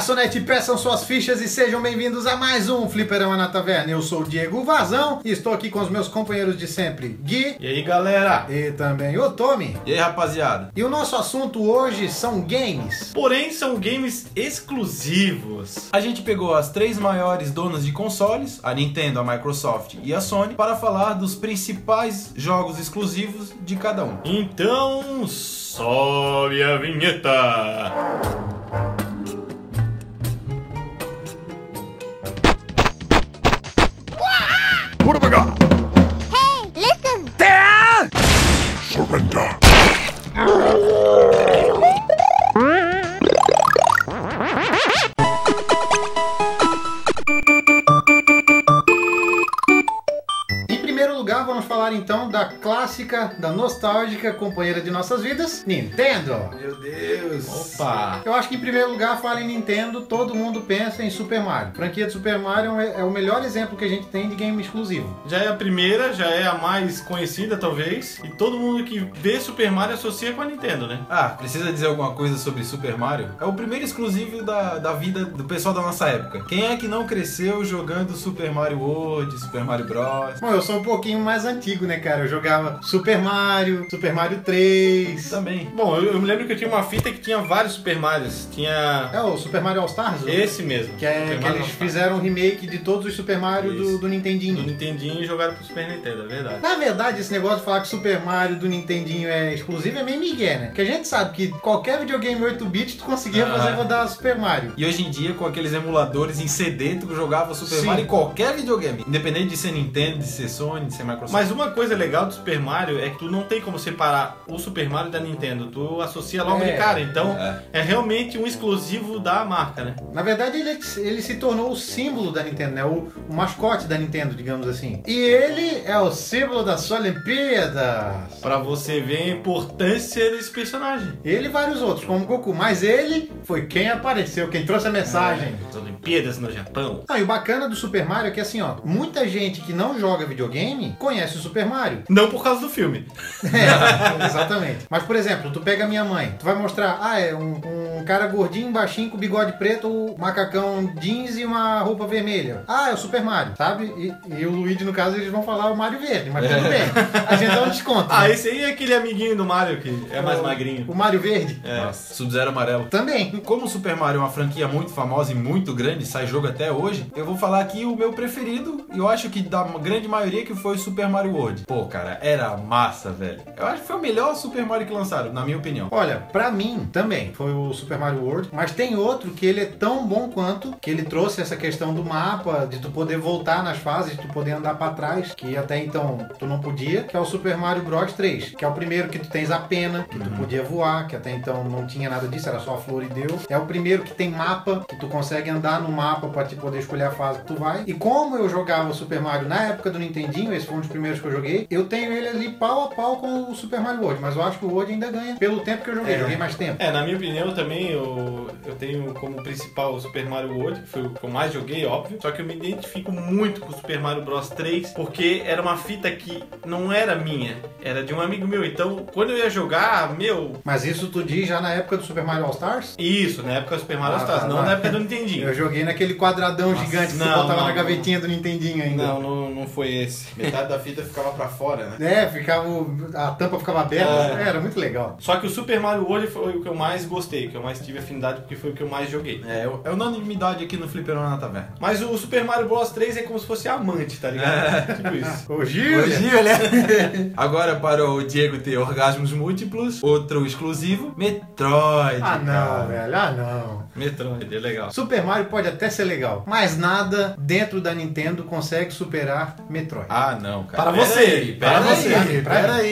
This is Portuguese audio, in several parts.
Garçonete, peçam suas fichas e sejam bem-vindos a mais um Fliperama na Taverna. Eu sou o Diego Vazão e estou aqui com os meus companheiros de sempre, Gui E aí, galera? e também o Tommy. E aí, rapaziada? E o nosso assunto hoje são games. Porém, são games exclusivos. A gente pegou as três maiores donas de consoles, a Nintendo, a Microsoft e a Sony, para falar dos principais jogos exclusivos de cada um. Então, sobe a vinheta. Da clássica, da nostálgica companheira de nossas vidas, Nintendo. Meu Deus! Opa! Eu acho que em primeiro lugar, fala em Nintendo, todo mundo pensa em Super Mario. A franquia de Super Mario é é o melhor exemplo que a gente tem de game exclusivo. Já é a primeira, já é a mais conhecida, talvez. E todo mundo que vê Super Mario associa com a Nintendo, né? Ah, precisa dizer alguma coisa sobre Super Mario? É o primeiro exclusivo da, da vida do pessoal da nossa época. Quem é que não cresceu jogando Super Mario World, Super Mario Bros? Bom, eu sou um pouquinho mais antigo, né, cara? Eu jogava Super Mario, Super Mario 3. Também. Bom, eu, eu me lembro que eu tinha uma fita que tinha vários Super Marios. Tinha É o Super Mario All Stars? o- esse mesmo. Que, é, que eles All-Stars. fizeram um remake de todos os Super Mario do, do Nintendinho. do Nintendinho e jogaram pro Super Nintendo, é verdade. Na verdade, esse negócio de falar que Super Mario do Nintendinho é exclusivo é meio migué, né? Porque a gente sabe que qualquer videogame 8-bit tu conseguia Ah. fazer rodar Super Mario. E hoje em dia, com aqueles emuladores em CD, tu jogava Super Sim. Mario em qualquer videogame. Independente de ser Nintendo, de ser Sony, de ser Microsoft. Mas uma coisa legal do Super Mario é que tu não tem como separar o Super Mario da Nintendo. Tu associa logo É, de cara. Então é. é. realmente um exclusivo da marca, né? Na verdade, ele, ele se tornou o símbolo da Nintendo, né? O, o mascote da Nintendo, digamos assim. E ele é o símbolo das suas Olimpíadas. Pra você ver a importância desse personagem. Ele e vários outros, como Goku. Mas ele foi quem apareceu, quem trouxe a mensagem. As Olimpíadas no Japão. Não, e o bacana do Super Mario é que assim, ó, muita gente que não joga videogame conhece o Super Mario. Não por causa do filme. É, exatamente. Mas, por exemplo, tu pega a minha mãe, tu vai mostrar, ah, é um, um cara gordinho, baixinho, com bigode preto, um macacão jeans e uma roupa vermelha. Ah, é o Super Mario, sabe? E, e o Luigi, no caso, eles vão falar o Mario Verde, mas tudo bem. A gente dá um desconto. Ah, né? esse aí é aquele amiguinho do Mario que é mais magrinho. O Mario Verde? É. Nossa, Sub-Zero amarelo. Também. Como o Super Mario é uma franquia muito famosa e muito grande, sai jogo até hoje, eu vou falar aqui o meu preferido, e eu acho que da grande maioria que foi o Super Mario World. Pô, cara, era massa, velho. Eu acho que foi o melhor Super Mario que lançaram, na minha opinião. Olha, pra mim também foi o Super Mario World, mas tem outro que ele é tão bom quanto que ele trouxe essa questão do mapa, de tu poder voltar nas fases, de tu poder andar pra trás, que até então tu não podia, que é o Super Mario Bros 3, que é o primeiro que tu tens a pena, que tu podia voar, que até então não tinha nada disso, era só a flor e deu. É o primeiro que tem mapa, que tu consegue andar no mapa pra te poder escolher a fase que tu vai. E como eu jogava o Super Mario na época do Nintendinho, esse foi um dos primeiros que eu joguei, eu tenho ele ali pau a pau com o Super Mario World, mas eu acho que o World ainda ganha pelo tempo que eu joguei, É. joguei mais tempo. É, na minha opinião também, eu, eu tenho como principal o Super Mario World, que foi o que eu mais joguei, óbvio. Só que eu me identifico muito com o Super Mario Bros 3, porque era uma fita que não era minha, era de um amigo meu. Então, quando eu ia jogar, meu, Mas isso tu diz já na época do Super Mario All Stars? isso, na época do Super Mario Ah, Stars, tá, não tá. na época do Nintendinho. Eu joguei naquele quadradão Nossa, gigante que tu não, botava não, na gavetinha do Nintendinho ainda. Não, não, não foi esse. Metade da fita ficava pra fora, né? É, ficava. o- A tampa ficava aberta. É. É, era muito legal. Só que o Super Mario World foi o que eu mais gostei, que eu mais tive afinidade, porque foi o que eu mais joguei. É, é unanimidade aqui no Fliperama na Taverna. Mas o Super Mario Bros 3 é como se fosse amante, tá ligado? Tipo isso. Ô, Gil! Hoje, né? Agora para o Diego ter orgasmos múltiplos, outro exclusivo, Metroid. Ah, não, velho. Ah, não. Metroid, é legal. Super Mario pode até ser legal, mas nada dentro da Nintendo consegue superar Metroid. Ah, não, cara. Para Pera você, aí, para pera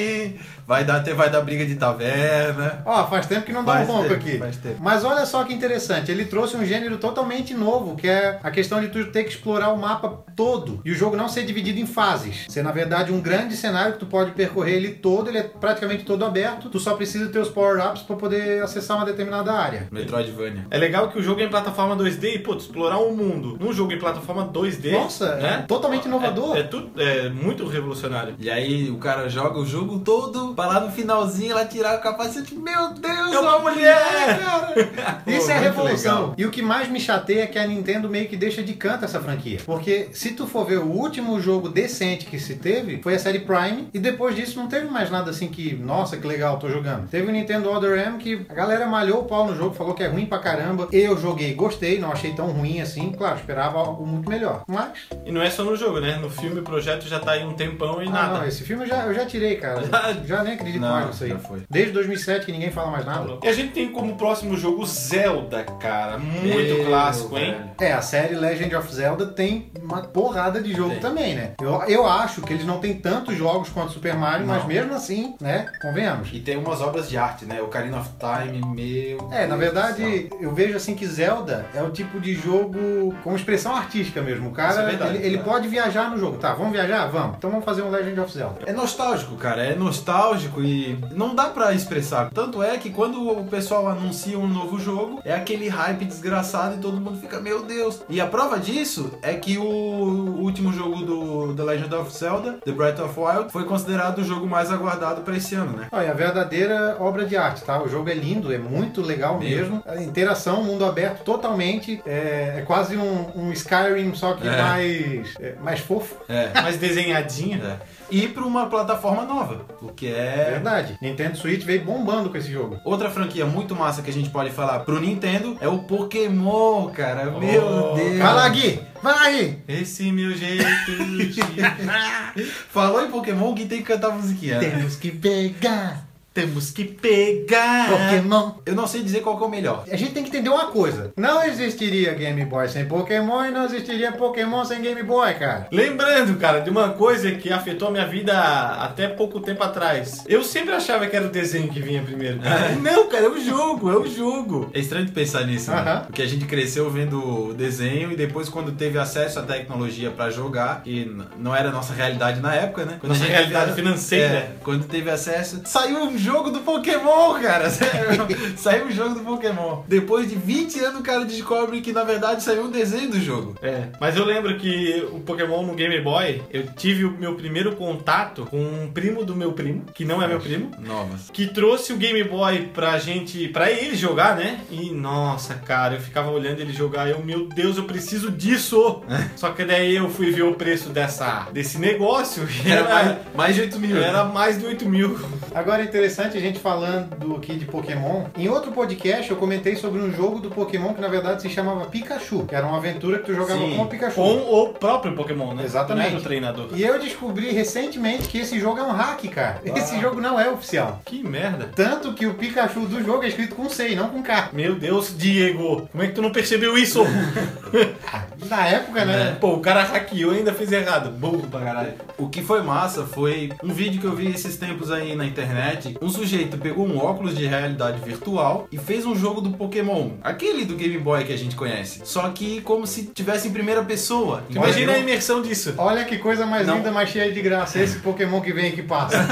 Vai dar, ter- vai dar briga de taverna. Ó, faz tempo que não dá um Faz ronco tempo, aqui. faz tempo. Mas olha só que interessante, ele trouxe um gênero totalmente novo, que é a questão de tu ter que explorar o mapa todo e o jogo não ser dividido em fases. Ser na verdade um grande cenário que tu pode percorrer ele todo, ele é praticamente todo aberto, tu só precisa ter os power-ups para poder acessar uma determinada área. Metroidvania. É legal que o jogo é em plataforma 2D e, putz, explorar um mundo num jogo em plataforma 2D. Nossa, né? é totalmente inovador. É, é tudo, é muito revolucionário. E aí o cara joga o jogo todo pra lá no finalzinho ela tirar o capacete. Meu Deus, É uma mulher! cara! Isso Pô, é revolução. legal. E o que mais me chateia é que a Nintendo meio que deixa de canto essa franquia. Porque se tu for ver o último jogo decente que se teve, foi a série Prime. E depois disso não teve mais nada assim que, nossa, que legal, tô jogando. Teve o Nintendo Other M que a galera malhou o pau no jogo, falou que é ruim pra caramba. Eu joguei, gostei, não achei tão ruim assim. Claro, esperava algo muito melhor. Mas, E não é só no jogo, né? No filme o projeto já tá aí um tempão e ah, nada. não, esse filme eu já, eu já tirei, cara. Já nem acredito Não, mais nisso aí. já foi. Desde 2007 que ninguém fala mais nada. E a gente tem como próximo jogo Zelda, cara. Muito Meu, clássico, hein? velho. É, a série Legend of Zelda tem uma porrada de jogo Tem. também, né? Eu, eu acho que eles não têm tantos jogos quanto Super Mario, mas Não. mesmo assim, né? Convenhamos. E tem umas obras de arte, né? Ocarina of Time, meu. É, na Deus céu. verdade, eu vejo assim que Zelda é o tipo de jogo com expressão artística mesmo. O Isso é cara, verdade, ele, ele é. pode viajar no jogo. Tá, vamos viajar? Vamos. Então vamos fazer um Legend of Zelda. É nostálgico, cara. É nostálgico e não dá pra expressar. Tanto é que quando o pessoal anuncia um novo jogo, é aquele hype desgraçado e todo mundo fica, meu Deus. E a prova disso é que o último jogo do The Legend of Zelda, The Breath of Wild, foi considerado o jogo mais aguardado pra esse ano, né? Olha, a verdadeira obra de arte, tá? O jogo é lindo, é muito legal Mesmo. mesmo. A interação, mundo aberto totalmente. É, é quase um, um Skyrim, só que É. mais, é, mais fofo. É. Mais desenhadinho. É. E pra uma plataforma nova, o que é Verdade. Nintendo Switch veio bombando com esse jogo. Outra franquia muito massa que a gente pode falar pro Nintendo é o Pokémon, cara. Meu Oh, Deus. Vai lá, Gui! Vai Gui! Esse meu jeito de... Falou em Pokémon, que tem que cantar a musiquinha. né? Temos que pegar Temos que pegar. Pokémon. Eu não sei dizer qual que é o melhor. A gente tem que entender uma coisa. Não existiria Game Boy sem Pokémon e não existiria Pokémon sem Game Boy, cara. Lembrando, cara, de uma coisa que afetou a minha vida até pouco tempo atrás. Eu sempre achava que era o desenho que vinha primeiro. cara. Não, cara, é o jogo, é o jogo. É estranho de pensar nisso, né? Porque a gente cresceu vendo o desenho e depois quando teve acesso à tecnologia pra jogar, que não era a nossa realidade na época, né? Quando Nossa a gente realidade financeira. É, quando teve acesso, saiu um jogo do Pokémon, cara. saiu um jogo do Pokémon. Depois de 20 anos o cara descobre que na verdade saiu um desenho do jogo. É, mas eu lembro que o Pokémon no Game Boy, eu tive o meu primeiro contato com um primo do meu primo, que não é meu primo, Novas. que trouxe o Game Boy pra gente, pra ele jogar, né? E nossa, cara, eu ficava olhando ele jogar, eu, meu Deus, eu preciso disso. Só que daí eu fui ver o preço dessa desse negócio e Era era, mais, mais de 8 mil. né? era mais de 8 mil. Agora é interessante a gente falando aqui de Pokémon. Em outro podcast eu comentei sobre um jogo do Pokémon que na verdade se chamava Pikachu, que era uma aventura que tu jogava Sim, com o Pikachu. Com o próprio Pokémon, né? Exatamente. Não o treinador. E eu descobri recentemente que esse jogo é um hack, cara. Esse jogo não é oficial. Que merda. Tanto que o Pikachu do jogo é escrito com C e não com K. Meu Deus, Diego, como é que tu não percebeu isso? Na época, né? Pô, o cara hackeou e ainda fez errado. Burro pra caralho. O que foi massa foi um vídeo que eu vi esses tempos aí na internet. Um sujeito pegou um óculos de realidade virtual e fez um jogo do Pokémon. Aquele do Game Boy que a gente conhece. Só que como se tivesse em primeira pessoa. Imagina a imersão disso. Olha que coisa mais Não. linda, mais cheia de graça. Esse Pokémon que vem e que passa.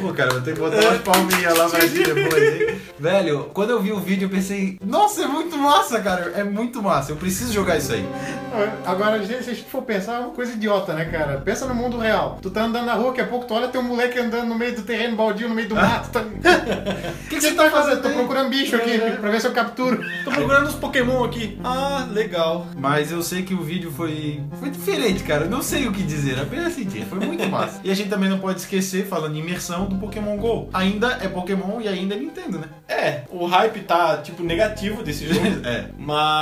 Pô, cara, vou ter que botar umas palminhas lá gente depois, hein? Velho, quando eu vi o vídeo eu pensei, nossa, é muito massa, cara. É muito massa. Eu preciso jogar isso aí. Agora, se a gente for pensar, é uma coisa idiota, né, cara? Pensa no mundo real. Tu tá andando na rua, daqui a pouco tu olha tem um moleque andando no meio do terreno baldio, no meio do mato. Tá... O que, que você tá fazendo? Tô procurando bicho aqui pra ver se eu capturo. Tô procurando os Pokémon aqui. Ah, legal. Mas eu sei que o vídeo foi, foi diferente, cara. Eu não sei o que dizer, apenas sentir. Foi muito massa. E a gente também não pode esquecer, falando em imersão, do Pokémon GO. Ainda é Pokémon e ainda é Nintendo, né? É, o hype tá, tipo, negativo desse jogo. É. Mas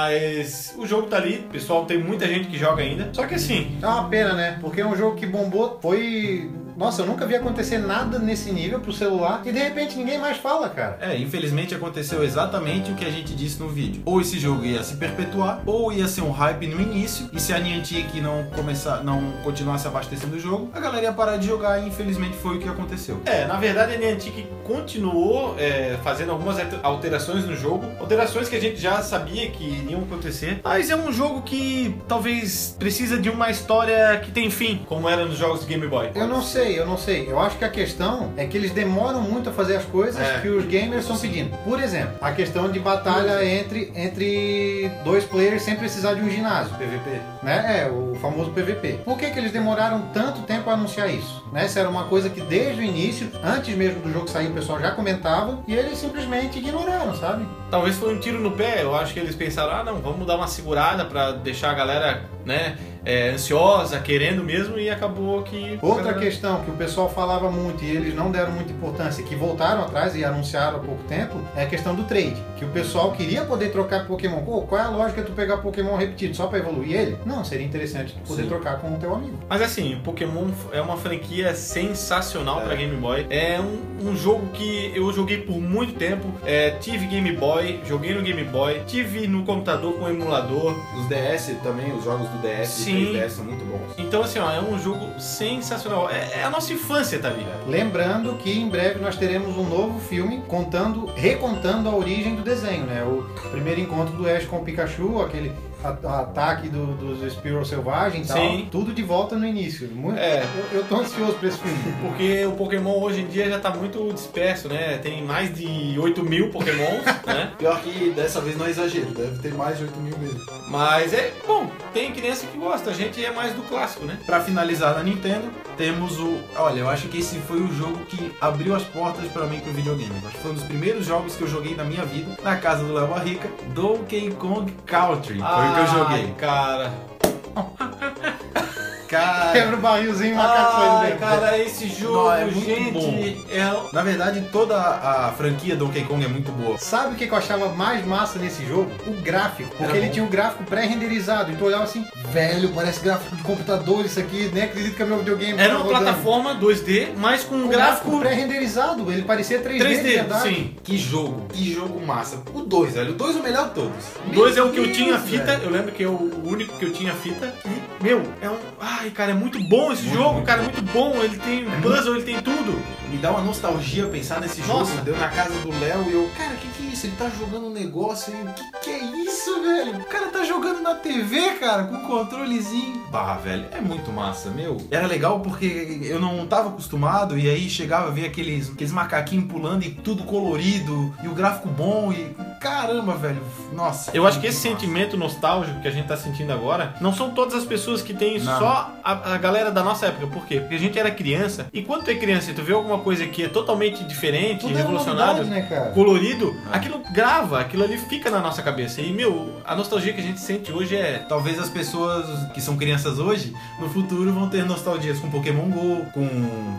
o jogo tá ali, pessoal, tem muita gente que joga ainda. Só que assim, É uma pena, né? Porque é um jogo que bombou, foi. Nossa, eu nunca vi acontecer nada nesse nível pro celular e de repente ninguém mais fala, cara. É, infelizmente aconteceu exatamente o que a gente disse no vídeo. Ou esse jogo ia se perpetuar, ou ia ser um hype no início, e se a Niantic não começar, não continuasse abastecendo o jogo, a galera ia parar de jogar e infelizmente foi o que aconteceu. É, na verdade a Niantic continuou é, fazendo algumas alter- alterações no jogo, alterações que a gente já sabia que iriam acontecer, mas é um jogo que talvez precisa de uma história que tem fim, como era nos jogos de Game Boy. Eu não sei, sei, eu não sei. Eu acho que a questão é que eles demoram muito a fazer as coisas É. que os gamers estão pedindo. Por exemplo, a questão de batalha entre, entre dois players sem precisar de um ginásio. PVP. né? É, o famoso PVP. Por que, que eles demoraram tanto tempo a anunciar isso? Né? Isso era uma coisa que desde o início, antes mesmo do jogo sair, o pessoal já comentava e eles simplesmente ignoraram, sabe? Talvez foi um tiro no pé. Eu acho que eles pensaram, ah, não, vamos dar uma segurada pra deixar a galera, né, é, ansiosa, querendo mesmo, e acabou que. Outra galera- questão que o pessoal falava muito e eles não deram muita importância, que voltaram atrás e anunciaram há pouco tempo, é a questão do trade. Que o pessoal queria poder trocar Pokémon. Pô, qual é a lógica de tu pegar Pokémon repetido só pra evoluir ele? Não, seria interessante tu poder Sim. trocar com o teu amigo. Mas assim, o Pokémon é uma franquia sensacional É. pra Game Boy. É um, um jogo que eu joguei por muito tempo. É, tive Game Boy, joguei no Game Boy, tive no computador com emulador. Os DS também, os jogos do DS Sim. E 3DS são muito bons. Então, assim, ó, é um jogo sensacional. É, é a nossa infância, tá ali. Lembrando que em breve nós teremos um novo filme contando, recontando a origem do desenho, né? O primeiro encontro do Ash com o Pikachu, aquele ataque do- dos Spearow selvagem e tal. Sim. Tudo de volta no início. Muito, É. eu, eu tô ansioso pra esse filme. Porque o Pokémon hoje em dia já tá muito disperso, né? Tem mais de 8 mil Pokémons, né? Pior que dessa vez não é exagero, deve ter mais de 8 mil mesmo. Mas é bom, tem criança que gosta, a gente é mais do clássico, né? Pra finalizar na Nintendo, temos o. Olha, eu acho que esse foi o jogo que abriu as portas pra mim pro videogame. Acho que foi um dos primeiros jogos que eu joguei na minha vida, na casa do Léo Barrica, Donkey Kong Country. Foi o que eu joguei. Ai, cara. Cara. Quebra o barrilzinho e o macaco dentro. cara, esse jogo, Não, é muito gente, bom. é... Na verdade, toda a franquia Donkey Kong é muito boa. Sabe o que eu achava mais massa nesse jogo? O gráfico. Porque Era ele bom. tinha um gráfico pré-renderizado. E tu olhava assim, velho, parece gráfico de computador isso aqui. Nem acredito que é meu videogame. Era tá uma rodando. plataforma 2D, mas com um gráfico pré-renderizado. Ele parecia 3D, de 3D, verdade. sim. Que jogo, que jogo massa. O 2, velho. O 2 é o melhor de todos. Dois é o que eu Meu tinha Deus, fita, velho. eu lembro que é o único que eu tinha fita. Meu, é um. Ai, cara, é muito bom esse Muito, jogo, cara, é muito bom. Ele tem puzzle, ele tem tudo. Me dá uma nostalgia pensar nesse Nossa. jogo. Deu na casa do Léo e eu, cara, o que, que é isso? Ele tá jogando um negócio aí. O que, que é isso, velho? O cara tá jogando na TV, cara, com um controlezinho. Bah, velho, é muito massa, meu. Era legal porque eu não tava acostumado e aí chegava a ver aqueles, aqueles macaquinhos pulando e tudo colorido e o gráfico bom e. Caramba, velho. Nossa. Eu acho que esse massa. sentimento nostálgico que a gente tá sentindo agora, não são todas as pessoas que têm Não. só a, a galera da nossa época. Por quê? Porque a gente era criança. E quando tu é criança e tu vê alguma coisa que é totalmente diferente, Tudo era revolucionário, novidade, né, cara? colorido, É. aquilo grava, aquilo ali fica na nossa cabeça. E, meu, a nostalgia que a gente sente hoje é. Talvez as pessoas que são crianças hoje, no futuro, vão ter nostalgias com Pokémon GO, com,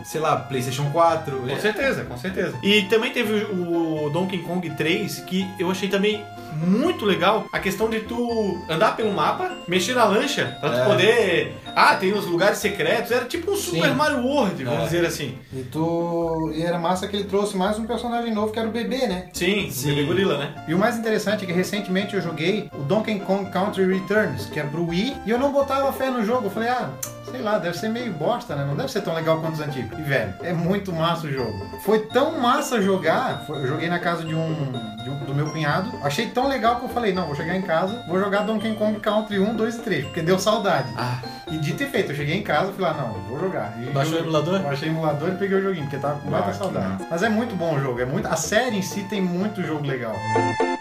sei lá, PlayStation 4. Com certeza, com certeza. E também teve o o Donkey Kong 3, que eu achei também muito legal a questão de tu andar pelo mapa, mexer na lancha, pra tu É. poder. Ah, tem os lugares secretos. Era tipo um Super Sim. Mario World, vamos É. dizer assim. E tu. E era massa que ele trouxe mais um personagem novo que era o bebê, né? Sim, Sim. Bebê Gorila, né? E o mais interessante é que recentemente eu joguei o Donkey Kong Country Returns, que é pro Wii, e eu não botava fé no jogo. Eu falei, ah, sei lá, deve ser meio bosta, né? Não deve ser tão legal quanto os antigos. E, velho, é muito massa o jogo. Foi tão massa jogar, foi- eu joguei na casa de um, de um- do meu cunhado, achei tão legal que eu falei, não, vou chegar em casa, vou jogar Donkey Kong Country 1, 2 e 3, porque deu saudade. Ah, E dito e feito, eu cheguei em casa e falei, ah, não, eu vou jogar. E Baixou o joguei- emulador? Baixei o emulador e peguei o joguinho, porque tava com muita Ah, saudade. Mas é muito bom o jogo, é muito... a série em si tem muito jogo legal. Hello,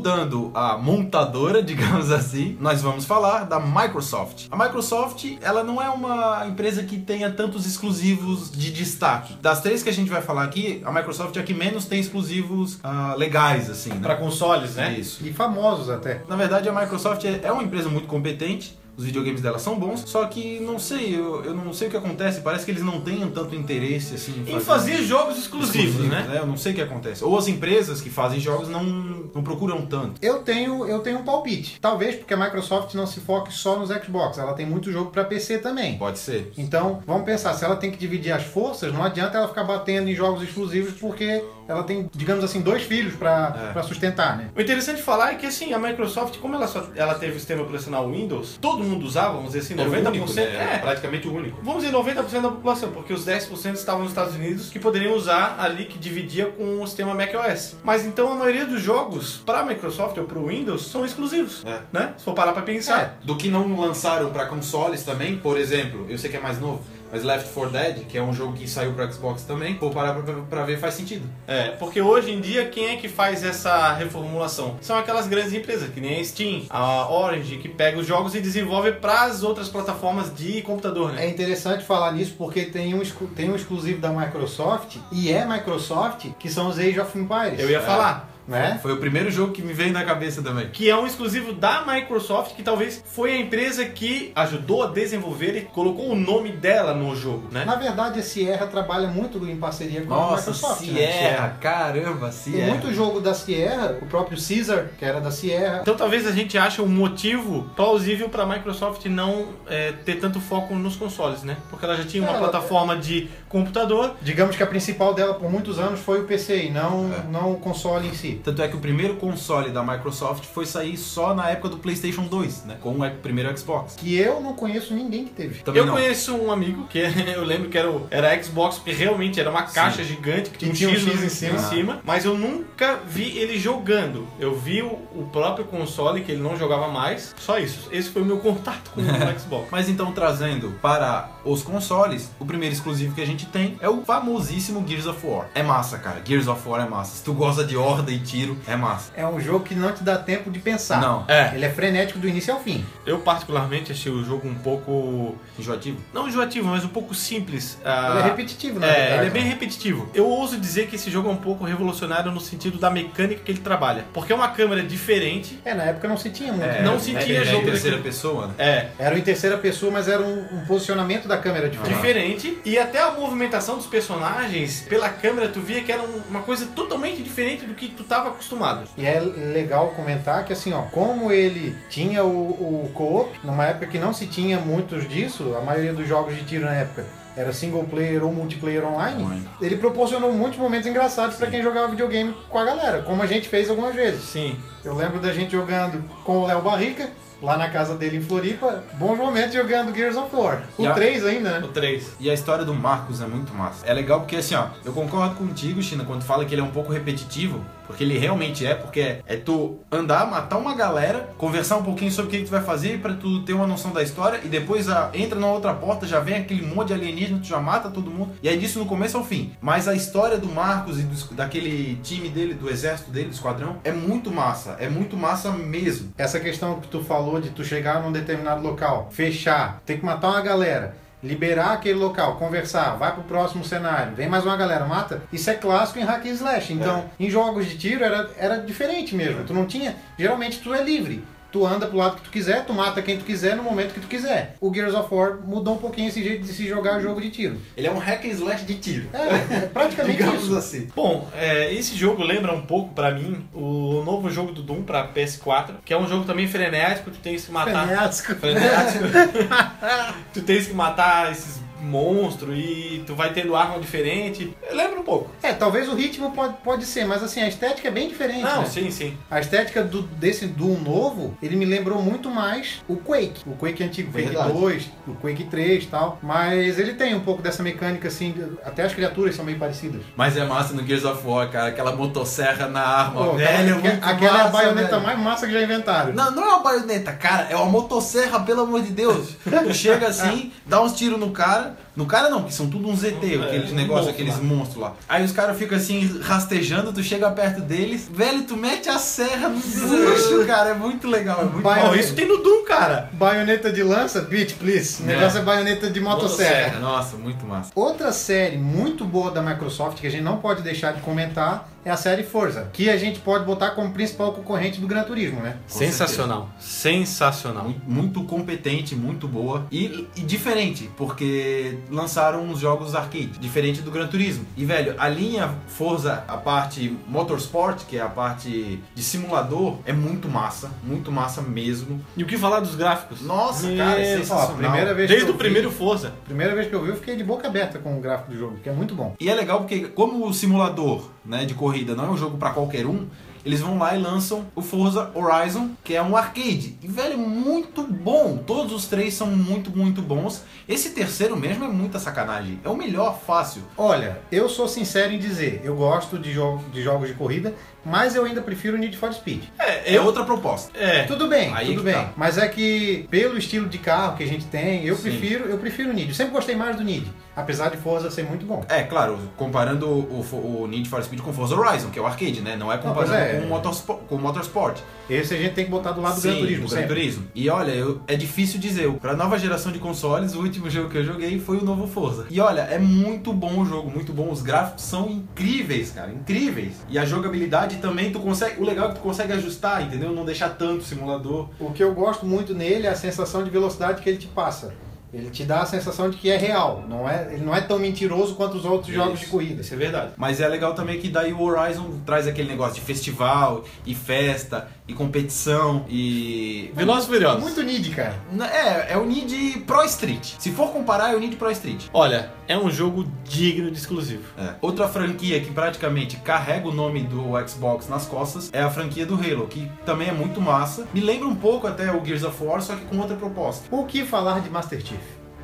mudando a montadora, digamos assim, nós vamos falar da Microsoft. A Microsoft, ela não é uma empresa que tenha tantos exclusivos de destaque. Das três que a gente vai falar aqui, a Microsoft é a que menos tem exclusivos ah, legais, assim, né? Pra consoles, né? Isso. E famosos até. Na verdade, a Microsoft é é uma empresa muito competente, os videogames dela são bons, só que não sei, eu, eu não sei o que acontece, parece que eles não têm tanto interesse assim Em fazer jogos exclusivos, né? Eu não sei o que acontece. Ou as empresas que fazem jogos não, não procuram tanto. Eu tenho, eu tenho um palpite. Talvez porque a Microsoft não se foque só nos Xbox. Ela tem muito jogo para PC também. Pode ser. Então, vamos pensar, se ela tem que dividir as forças, não adianta ela ficar batendo em jogos exclusivos porque ela tem, digamos assim, dois filhos para É. sustentar, né? O interessante de falar é que assim, a Microsoft, como ela, só, ela teve o sistema operacional Windows, todo mundo usava, vamos dizer assim, 90%. Era o único, né? É, praticamente o único. Vamos dizer 90% da população, porque os 10% estavam nos Estados Unidos que poderiam usar ali que dividia com o sistema macOS. Mas então a maioria dos jogos para a Microsoft ou para o Windows são exclusivos, É. né? Se for parar para pensar. Do que não lançaram pra consoles também, por exemplo, eu sei que é mais novo, mas Left 4 Dead, que é um jogo que saiu pro Xbox também, vou parar pra, pra ver, faz sentido. É, porque hoje em dia quem é que faz essa reformulação? São aquelas grandes empresas, que nem a Steam, a Orange, que pega os jogos e desenvolve para as outras plataformas de computador, né? É interessante falar nisso porque tem um, tem um exclusivo da Microsoft e é Microsoft que são os Age of Empires. Eu ia É. falar. Né? Foi o primeiro jogo que me veio na cabeça também. que é um exclusivo da Microsoft, que talvez foi a empresa que ajudou a desenvolver e colocou o nome dela no jogo, né? Na verdade, a Sierra trabalha muito em parceria com a Nossa, Microsoft. né? Sierra, caramba, Tem Sierra. muito jogo da Sierra, o próprio Caesar, que era da Sierra. Então talvez a gente ache um motivo plausível para a Microsoft não é, ter tanto foco nos consoles, né? Porque ela já tinha uma Ela- plataforma de computador. Digamos que a principal dela por muitos anos foi o PC e não, É. não o console em si. Tanto é que o primeiro console da Microsoft foi sair só na época do PlayStation 2, né? Com o primeiro Xbox. Que eu não conheço ninguém que teve. Também eu não. conheço um amigo que eu lembro que era, o- era Xbox, porque realmente era uma caixa gigante que tinha um, tinha um X, X em em cima. cima, mas eu nunca vi ele jogando. Eu vi o, o próprio console que ele não jogava mais. Só isso. Esse foi o meu contato com o Xbox. Mas então, trazendo para os consoles, o primeiro exclusivo que a gente tem é o famosíssimo Gears of War. É massa, cara. Gears of War é massa. Se tu gosta de horda e tiro, é massa. É um jogo que não te dá tempo de pensar. Não. É. Ele é frenético do início ao fim. Eu particularmente achei o jogo um pouco Enjoativo? não enjoativo, mas um pouco simples. Ah, Ele é repetitivo, na É, verdade. ele é bem repetitivo. Eu ouso dizer que esse jogo é um pouco revolucionário no sentido da mecânica que ele trabalha. Porque é uma câmera diferente. É, na época não se tinha muito. É, Não né? se é, tinha é jogo em terceira daquele- pessoa, né? É, Era em terceira pessoa, mas era um, um posicionamento da câmera diferente. diferente. E até a movimentação dos personagens pela câmera, tu via que era um- uma coisa totalmente diferente do que tu tava acostumado. E é legal comentar que assim, ó, como ele tinha o, o co-op, numa época que não se tinha muitos disso, a maioria dos jogos de tiro na época era single player ou multiplayer online, Online. ele proporcionou muitos momentos engraçados pra quem jogava videogame com a galera, como a gente fez algumas vezes. Sim. Eu lembro da gente jogando com o Léo Barrica, lá na casa dele em Floripa, bons momentos jogando Gears of War. O a- 3 ainda, O né? 3. E a história do Marcos é muito massa. É legal porque, assim, ó, eu concordo contigo, China, quando fala que ele é um pouco repetitivo, porque ele realmente é, porque é, é tu andar, matar uma galera, conversar um pouquinho sobre o que, que tu vai fazer pra tu ter uma noção da história, e depois ah, entra na outra porta, já vem aquele monte de alienígena, tu já mata todo mundo, e é disso no começo ao fim. Mas a história do Marcos e dos- daquele time dele, do exército dele, do esquadrão, é muito massa, é muito massa mesmo. Essa questão que tu falou de tu chegar num determinado local, fechar, ter que matar uma galera, liberar aquele local, conversar, vai pro próximo cenário, vem mais uma galera, mata. Isso é clássico em hack and slash. Então, em jogos de tiro era, era diferente mesmo. Tu não tinha, geralmente tu é livre. Tu anda pro lado que tu quiser, tu mata quem tu quiser no momento que tu quiser. O Gears of War mudou um pouquinho esse jeito de se jogar jogo de tiro. Ele é um hack and slash de tiro. É, é praticamente Digamos isso. assim. Bom, é, esse jogo lembra um pouco pra mim o novo jogo do Doom pra PS4, que é um jogo também frenético, tu tens que matar. Frenético. Frenético. tu tens que matar esses monstros e tu vai tendo arma diferente. Lembra um pouco. É, talvez o ritmo pode, pode ser, mas assim, a estética é bem diferente. Não, né? sim, sim. A estética do, desse Doom novo, ele me lembrou muito mais o Quake. O Quake antigo, Quake Verdade. 2, o Quake 3 e tal. Mas ele tem um pouco dessa mecânica assim, até as criaturas são meio parecidas. Mas é massa no Gears of War, cara. Aquela motosserra na arma, Pô, velho. aquela, é muito aquela é a massa, baioneta velho. mais massa que já inventaram. Não, não é uma baioneta, cara. É uma motosserra, pelo amor de Deus. Tu chega assim, dá uns tiros no cara, God No cara não, que são tudo uns ET, É, aqueles um negócios, monstro aqueles lá. monstros lá. Aí os caras ficam assim, rastejando, tu chega perto deles, velho, tu mete a serra no bucho, cara. É muito legal, é muito Ó, bom. isso tem no Doom, cara. Baioneta de lança, bitch, please. O negócio é, baioneta de motosserra. Nossa, muito massa. Outra série muito boa da Microsoft que a gente não pode deixar de comentar é a série Forza, que a gente pode botar como principal concorrente do Gran Turismo, né? Com Sensacional. Sensacional. Muito, muito competente, muito boa e, e diferente, porque lançaram uns jogos arcade, diferente do Gran Turismo. E velho, a linha Forza, a parte Motorsport, que é a parte de simulador, é muito massa, muito massa mesmo. E o que falar dos gráficos? Nossa, Meu, cara, é Ó, sensacional. primeira vez Desde o primeiro Forza. primeira vez que eu vi, eu fiquei de boca aberta com o gráfico do jogo, que é muito bom. E é legal porque, como o simulador né, de corrida não é um jogo pra qualquer um, eles vão lá e lançam o Forza Horizon, que é um arcade. E, velho, muito bom. Todos os três são muito, muito bons. Esse terceiro mesmo é muita sacanagem. É o melhor fácil. Olha, eu sou sincero em dizer, eu gosto de, jogo, de jogos de corrida, mas eu ainda prefiro Need for Speed. É, É outra proposta. É. Tudo bem, Aí tudo que bem. tá. Mas é que pelo estilo de carro que a gente tem, eu Sim. prefiro, eu prefiro o Need. Eu sempre gostei mais do Need, apesar de Forza ser muito bom. É, claro, comparando o, o Need for Speed com Forza Horizon, que é o arcade, né? Não é comparando pois é. com, o Motorsport, com o Motorsport. Esse a gente tem que botar do lado do Gran Sim, Turismo, do Gran. Turismo. E olha, eu- é difícil dizer. Pra nova geração de consoles, o último jogo que eu joguei foi o novo Forza. E olha, é muito bom o jogo, muito bom. Os gráficos são incríveis, cara, incríveis. E a jogabilidade também, tu consegue. O legal é que tu consegue ajustar, entendeu? Não deixar tanto simulador. O que eu gosto muito nele é a sensação de velocidade que ele te passa. Ele te dá a sensação de que é real, não é, ele não é tão mentiroso quanto os outros jogos de corrida. Isso é verdade. Mas é legal também que daí o Horizon traz aquele negócio de festival, e festa, e competição, e. Velozes e Furiosos. Muito Need, cara. É, é o Need Pro Street. Se for comparar, é o Need Pro Street. Olha, é um jogo digno de exclusivo. É. Outra franquia que praticamente carrega o nome do Xbox nas costas é a franquia do Halo, que também é muito massa. Me lembra um pouco até o Gears of War, só que com outra proposta. O que falar de Master Chief?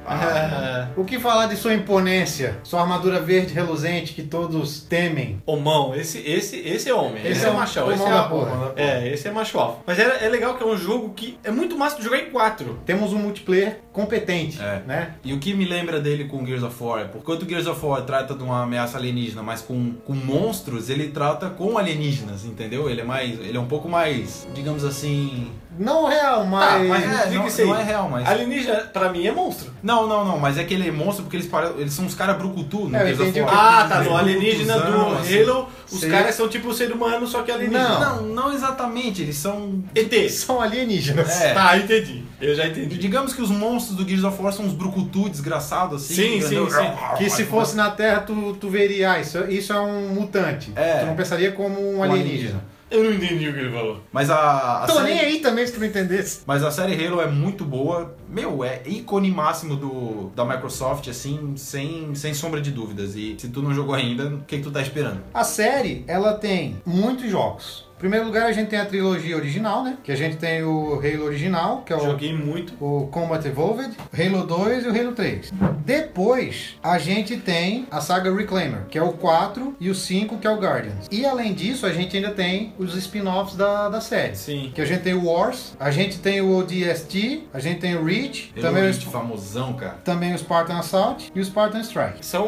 Ah, O que falar de sua imponência? Sua armadura verde reluzente que todos temem? Homão, esse, esse, esse é homem. Esse Esse, é é o- machão. o Esse é, da porra. é, esse é macho alfa. Mas é, é legal que é um jogo que é muito massa de jogar em quatro. Temos um multiplayer competente, É. né? E o que me lembra dele com Gears of War é porque enquanto o Gears of War trata de uma ameaça alienígena, mas com, com monstros, ele trata com alienígenas, entendeu? Ele é mais. Ele é um pouco mais, digamos assim. Não real, Tá, mas... mas é, não, isso aí. não é real, mas. Alienígena, pra mim, é monstro. Não, não, não, mas é que ele é monstro porque eles, param, eles são uns caras brucutu no É, entendi Ah, tá. No alienígena do assim. Halo, os caras são tipo ser humano, só que alienígena. Não. Não, não exatamente, eles são. ET. São alienígenas. É. Tá, entendi. Eu já entendi. Digamos que os monstros do Gears of War são uns brucutu desgraçados assim. Sim, sim, sim. Que se fosse na Terra, tu, tu veria, ah, isso, isso é um mutante. É. Tu não pensaria como um Um alienígena. Eu não entendi o que ele falou. Mas a. a Tô série- nem aí também se tu não entendesse. Mas a série Halo é muito boa. Meu, é ícone máximo do, da Microsoft, assim, sem, sem sombra de dúvidas. E se tu não jogou ainda, o que, que tu tá esperando? A série, ela tem muitos jogos. Em primeiro lugar, a gente tem a trilogia original, né? Que a gente tem o Halo original, que é o, Joguei muito. o Combat Evolved, Halo 2 e o Halo 3. Depois, a gente tem a saga Reclaimer, que é o 4 e o 5, que é o Guardians. E além disso, a gente ainda tem os spin-offs da, da série. Sim. Que a gente tem o Wars, a gente tem o ODST, a gente tem o Reach, também, o, Terrorista famosão, cara. também o Spartan Assault e o Spartan Strike. São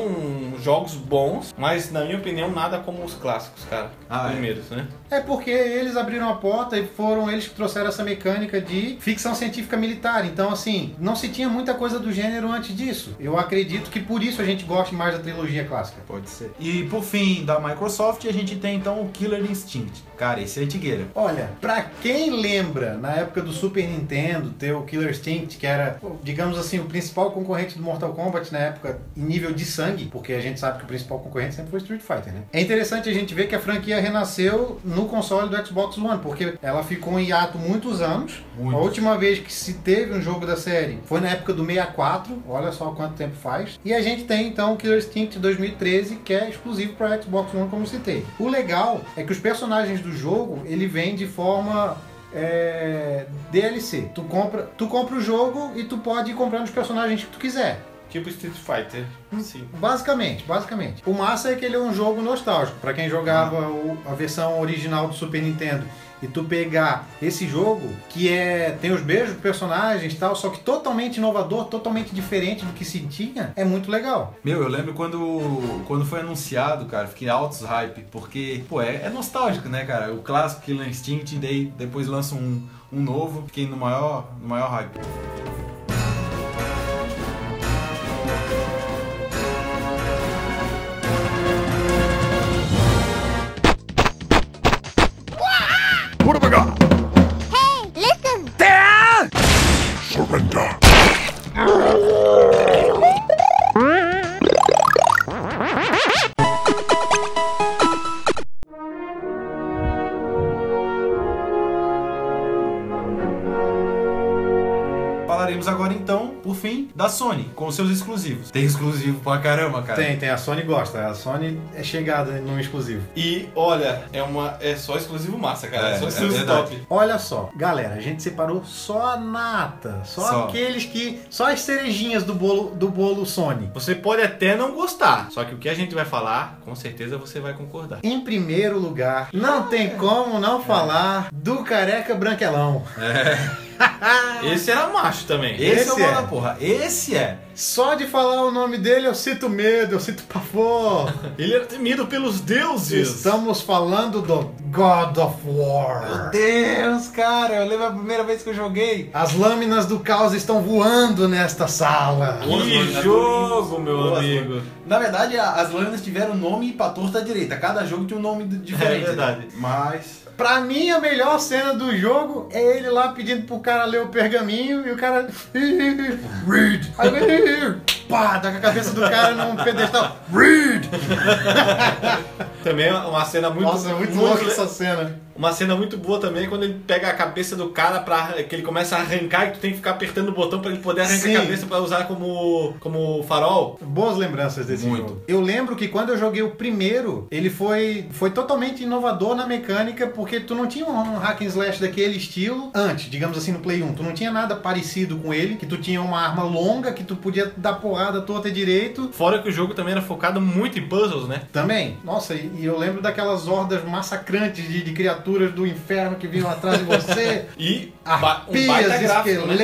jogos bons, mas na minha opinião, nada como os clássicos, cara. Ah, é? Primeiros, né? É porque eles abriram a porta e foram eles que trouxeram essa mecânica de ficção científica militar. Então, assim, não se tinha muita coisa do gênero antes disso. Eu acredito que por isso a gente gosta mais da trilogia clássica. Pode ser. E por fim, da Microsoft, a gente tem então o Killer Instinct. Cara, esse é antigueira. Olha, pra quem lembra, na época do Super Nintendo, ter o Killer Instinct, que era, digamos assim, o principal concorrente do Mortal Kombat na época, em nível de sangue, porque a gente sabe que o principal concorrente sempre foi Street Fighter, né? É interessante a gente ver que a franquia renasceu no console do Xbox One, porque ela ficou em hiato muitos anos. Muitos. A última vez que se teve um jogo da série foi na época do 64, olha só quanto tempo faz. E a gente tem então o Killer Instinct 2013, que é exclusivo para Xbox One, como citei. O legal é que os personagens do jogo, ele vem de forma é, DLC. Tu compra, tu compra o jogo e tu pode ir comprando os personagens que tu quiser. Tipo Street Fighter. Sim. Basicamente, basicamente. O massa é que ele é um jogo nostálgico. Pra quem jogava Ah. o- a versão original do Super Nintendo e tu pegar esse jogo, que é tem os mesmos personagens e tal, só que totalmente inovador, totalmente diferente do que se tinha, é muito legal. Meu, eu lembro quando, quando foi anunciado, cara, fiquei altos hype, porque, pô, é, é nostálgico, né, cara? O clássico Killer Instinct, daí depois lança um, um novo, fiquei no maior, no maior hype. Sony, com seus exclusivos. Tem exclusivo pra caramba, cara. Tem, tem, a Sony gosta. A Sony é chegada no exclusivo. E olha, é uma é só exclusivo massa, cara. É, É, só é exclusivo verdade. top. Olha só, galera, a gente separou só a nata, só, Só. aqueles que, só as cerejinhas do bolo do bolo Sony. Você pode até não gostar, só que o que a gente vai falar, com certeza você vai concordar. Em primeiro lugar, não tem como não falar do careca branquelão. Esse era macho também. Esse, Esse é o é. da porra. Esse é. Só de falar o nome dele eu sinto medo, eu sinto pavor. Ele era temido pelos deuses. Estamos falando do God of War. Meu Deus, cara, eu lembro a primeira vez que eu joguei. As lâminas do caos estão voando nesta sala. Que jogo, meu Boas, amigo. Na verdade, a- as lâminas tiveram nome pra torta direita. Cada jogo tinha um nome d- diferente. É verdade. Mas. Pra mim, a melhor cena do jogo é ele lá pedindo pro cara ler o pergaminho e o cara. Read! Aí. Pá, tá com a cabeça do cara num pedestal. Read! Também é uma cena muito Nossa, é muito louca le- essa cena. Uma cena muito boa também quando ele pega a cabeça do cara para que ele começa a arrancar e tu tem que ficar apertando o botão para ele poder arrancar Sim. a cabeça para usar como como farol. Boas lembranças desse Muito. jogo. Eu lembro que quando eu joguei o primeiro, ele foi, foi totalmente inovador na mecânica, porque tu não tinha um hack and slash daquele estilo antes, digamos assim, no Play 1. Tu não tinha nada parecido com ele, que tu tinha uma arma longa, que tu podia dar porrada torta e direito. Fora que o jogo também era focado muito em puzzles, né? Também. Nossa, e, e eu lembro daquelas hordas massacrantes de, de criaturas do inferno que vinham atrás de você. E ba- um Arpias, baita gráfico, né?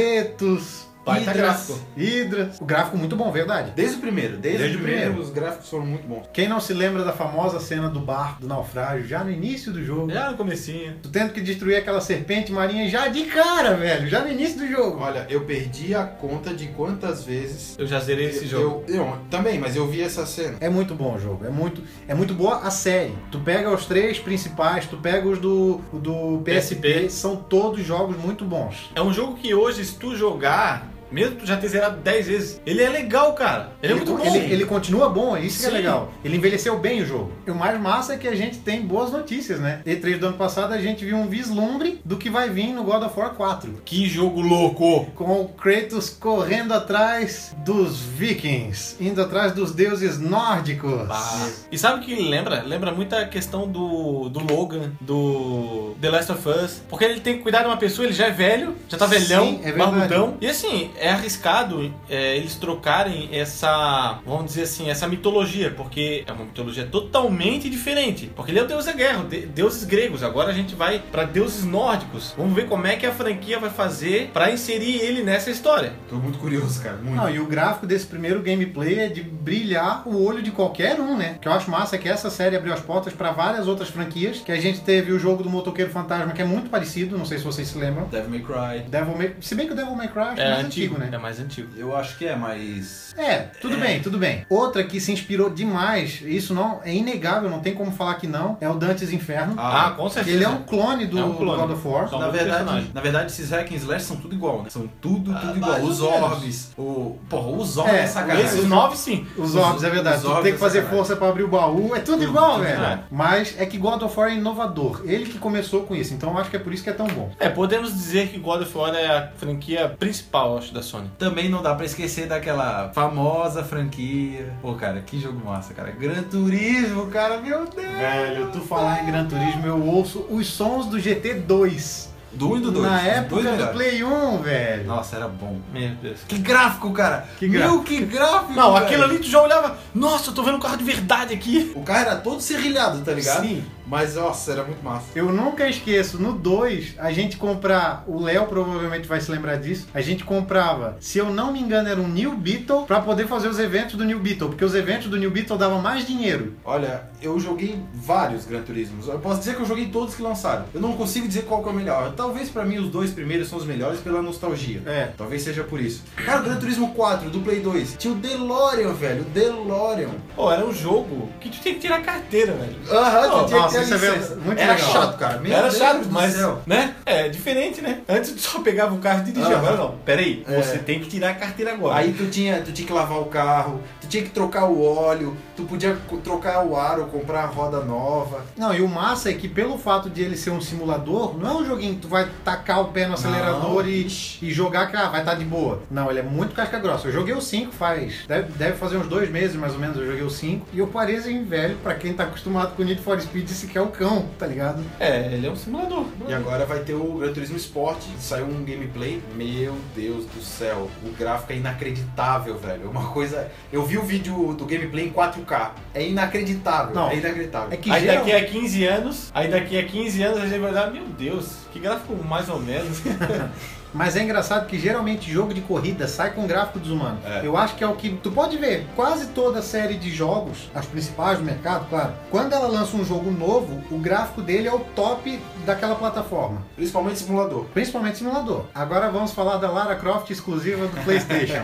Baita gráfico. hidras. O gráfico muito bom, verdade. Desde o primeiro, desde, Desde o primeiro, primeiro. os gráficos foram muito bons. Quem não se lembra da famosa cena do barco, do naufrágio, já no início do jogo? Já no comecinho. Tu tendo que destruir aquela serpente marinha já de cara, velho. Já no início do jogo. Olha, eu perdi a conta de quantas vezes. Eu já zerei esse jogo. Eu, eu- também, mas eu vi essa cena. É muito bom o jogo. É muito, é muito boa a série. Tu pega os três principais, tu pega os do, do PSP, PSP. são todos jogos muito bons. É um jogo que hoje, se tu jogar, mesmo tu já ter zerado 10 vezes, ele é legal, cara. Ele, é muito bom. Ele, ele continua bom, é isso que é Sim. legal. Ele envelheceu bem o jogo. E o mais massa é que a gente tem boas notícias, né? E3 do ano passado a gente viu um vislumbre do que vai vir no God of War 4. Que jogo louco! Com o Kratos correndo atrás dos vikings, indo atrás dos deuses nórdicos. Ah. E sabe o que ele lembra? Lembra muito a questão do, do Logan, do The Last of Us. Porque ele tem que cuidar de uma pessoa, ele já é velho, já tá Sim, velhão, é verdade. barbudão. E assim, é arriscado é, eles trocarem essa, vamos dizer assim, essa mitologia, porque é uma mitologia totalmente diferente. Porque ele é o deus da guerra, de- deuses gregos. Agora a gente vai pra deuses nórdicos. Vamos ver como é que a franquia vai fazer pra inserir ele nessa história. Tô muito curioso, cara. Muito. Não, e o gráfico desse primeiro gameplay é de brilhar o olho de qualquer um, né? O que eu acho massa é que essa série abriu as portas pra várias outras franquias. Que a gente teve o jogo do Motoqueiro Fantasma, que é muito parecido, não sei se vocês se lembram. Devil May Cry. Devil May... Se bem que o Devil May Cry acho É mais antigo, antigo, né? É mais antigo. Eu acho que é, mas. É, tudo bem, tudo bem. Outra que se inspirou demais, isso não é inegável, não tem como falar que não, é o Dante's Inferno. Ah, com que certeza. ele é um clone do, É um do clone. God of War. Só Na verdade, na verdade, esses hack and slash são tudo igual, né? São tudo, tudo Ah, igual. Os orbs, o. Porra, os orbs É, é, sacanagem. Esses nove, sim. Os Os- orbs, é verdade. os tem que é fazer sacanagem. força pra abrir o baú. É tudo igual, tudo velho. igual. Mas é que God of War é inovador. Ele que começou com isso. Então eu acho que é por isso que é tão bom. É, podemos dizer que God of War é a franquia principal, acho, da Sony. Também não dá pra esquecer daquela famosa franquia. Pô, cara, que jogo massa, cara. Gran Turismo, cara, meu Deus. Velho, tu falar em Gran Turismo, eu ouço os sons do GT 2 Do 1 e do 2. Na época dois do. Play 1, velho. Nossa, era bom. Meu Deus. Que gráfico, cara! Que Meu, gráfico. que gráfico! Não, velho. aquilo ali tu já olhava, nossa, eu tô vendo um carro de verdade aqui. O carro era todo serrilhado, tá ligado? Sim. Mas, nossa, era muito massa. Eu nunca esqueço, no 2, a gente comprar, o Léo provavelmente vai se lembrar disso, a gente comprava, se eu não me engano, era um New Beetle pra poder fazer os eventos do New Beetle, porque os eventos do New Beetle davam mais dinheiro. Olha, eu joguei vários Gran Turismos. Eu posso dizer que eu joguei todos que lançaram. Eu não consigo dizer qual que é o melhor. Talvez pra mim os dois primeiros são os melhores pela nostalgia. É. Talvez seja por isso. Cara, o Gran Turismo 4 do Play 2 tinha o DeLorean, velho. O DeLorean. Pô, era um jogo que tu tinha que tirar a carteira, velho. Aham, Oh, tu tinha nossa, que isso ter é. Muito Era legal. chato, cara. Meu era Deus chato, mas, né? É diferente, né? Antes tu só pegava o carro e dirigia. Agora não, peraí, É. você tem que tirar a carteira agora. Aí tu tinha, tu tinha que lavar o carro, tu tinha que trocar o óleo, tu podia trocar o aro, comprar a roda nova. Não, e o massa é que pelo fato de ele ser um simulador, não é um joguinho que tu vai tacar o pé no acelerador Não, e, e jogar que ah, vai estar de boa. Não, ele é muito casca grossa. Eu joguei o 5 faz. Deve, deve fazer uns dois meses mais ou menos. Eu joguei o 5 e eu pareço em velho pra quem tá acostumado com Need for Speed esse que é o cão, tá ligado? É, ele é um simulador. E agora vai ter o Gran Turismo Sport, saiu um gameplay. Meu Deus do céu, o gráfico é inacreditável, velho. Uma coisa. Eu vi o vídeo do gameplay em 4K. É inacreditável. Não, é inacreditável. É que Aí geral- daqui a 15 anos, aí daqui a 15 anos a gente vai dar, meu Deus, que gráfico mais ou menos. Mas é engraçado que geralmente jogo de corrida sai com gráfico desumano. É. Eu acho que é o que. Tu pode ver, quase toda série de jogos, as principais do mercado, claro, quando ela lança um jogo novo, o gráfico dele é o top daquela plataforma. Principalmente simulador. Principalmente simulador. Agora vamos falar da Lara Croft exclusiva do PlayStation.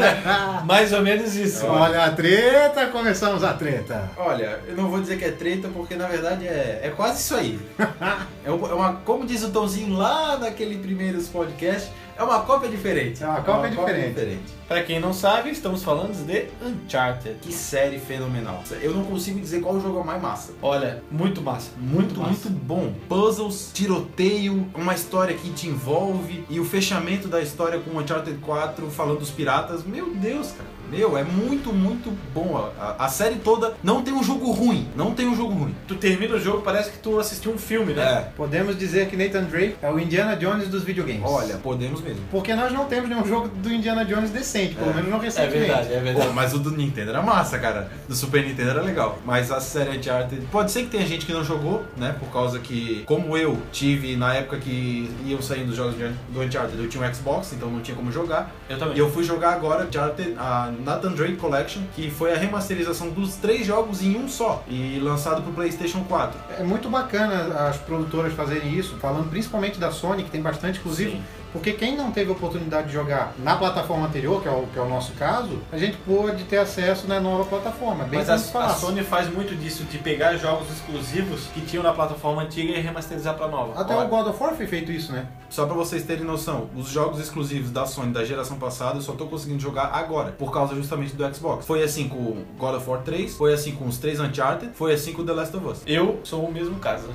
mais ou menos isso. Olha a treta, começamos a treta. Olha, eu não vou dizer que é treta, porque na verdade é, é quase isso aí. é uma, é uma- como diz o Tomzinho lá naquele primeiros podcast, é uma cópia diferente. É uma cópia diferente. Pra quem não sabe, estamos falando de Uncharted. Que série fenomenal. Eu não consigo dizer qual jogo é mais massa. Olha, muito massa. Muito, massa. muito bom. Puzzles, tiroteio, uma história que te envolve e o fechamento da história com Uncharted 4 falando dos piratas. Meu Deus, cara. Meu, é muito, muito bom. A, a série toda não tem um jogo ruim. Não tem um jogo ruim. Tu termina o jogo, parece que tu assistiu um filme, né? É. Podemos dizer que Nathan Drake é o Indiana Jones dos videogames. Olha, podemos mesmo. Porque nós não temos nenhum jogo do Indiana Jones decente, pelo É. menos não É recentemente. verdade, é verdade. Pô, mas o do Nintendo era massa, cara. Do Super Nintendo era legal. Mas a série Uncharted... Pode ser que tenha gente que não jogou, né? Por causa que, como eu tive na época que iam saindo os jogos de- do Uncharted, eu tinha um Xbox, então não tinha como jogar. Eu também. E eu fui jogar agora Uncharted, a Nathan Drake Collection, que foi a remasterização dos três jogos em um só. E lançado pro PlayStation 4. É muito bacana as produtoras fazerem isso, falando principalmente da Sony, que tem bastante exclusivo. Sim. Porque quem não teve a oportunidade de jogar na plataforma anterior, que é o, que é o nosso caso, a gente pôde ter acesso na nova plataforma. Bem Mas a, a. Sony faz muito disso, de pegar jogos exclusivos que tinham na plataforma antiga e remasterizar pra nova. Até Olha, o God of War foi feito isso, né? Só pra vocês terem noção, os jogos exclusivos da Sony da geração passada eu só tô conseguindo jogar agora, por causa justamente do Xbox. Foi assim com o God of War 3, foi assim com os três Uncharted, foi assim com The Last of Us. Eu sou o mesmo caso.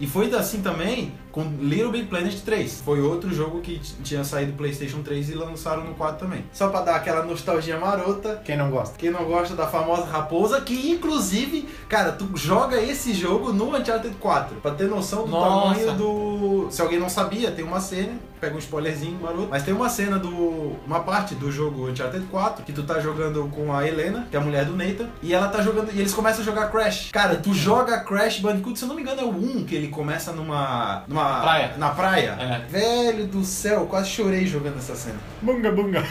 E foi assim também com Little Big Planet 3. Foi outro jogo que tinha saído do PlayStation 3 e lançaram no 4 também. Só pra dar aquela nostalgia marota. Quem não gosta. Quem não gosta da famosa raposa, que inclusive, cara, tu joga esse jogo no Uncharted 4, pra ter noção do Nossa. tamanho do. Se alguém não sabia, tem uma cena, pega um spoilerzinho maroto, mas tem uma cena do. uma parte do jogo Uncharted 4, que tu tá jogando com a Helena, que é a mulher do Nathan, e ela tá jogando. E eles começam a jogar Crash. Cara, tu joga Crash Bandicoot, se eu não me engano, é o 1 que ele começa numa. numa. Praia. Na praia. É. Velho do céu, quase chorei jogando essa cena. Bunga, bunga.